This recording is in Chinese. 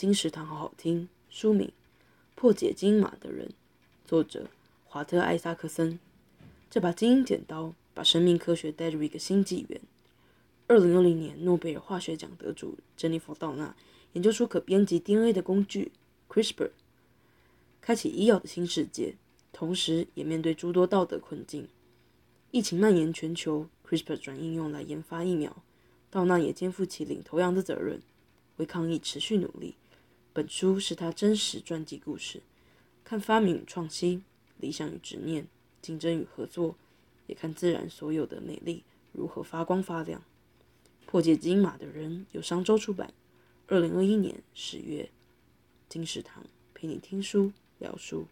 金石堂好好听。书名《破解基因码的人》，作者华特·艾萨克森。这把基因剪刀把生命科学带入一个新纪元。二零二零年诺贝尔化学奖得主珍妮佛·道纳研究出可编辑 DNA 的工具 CRISPR，开启医药的新世界，同时也面对诸多道德困境。疫情蔓延全球，CRISPR 转应用来研发疫苗，道纳也肩负起领头羊的责任，为抗疫持续努力。本书是他真实传记故事，看发明与创新，理想与执念，竞争与合作，也看自然所有的美丽如何发光发亮。破解金马的人由商周出版，二零二一年十月。金石堂陪你听书聊书。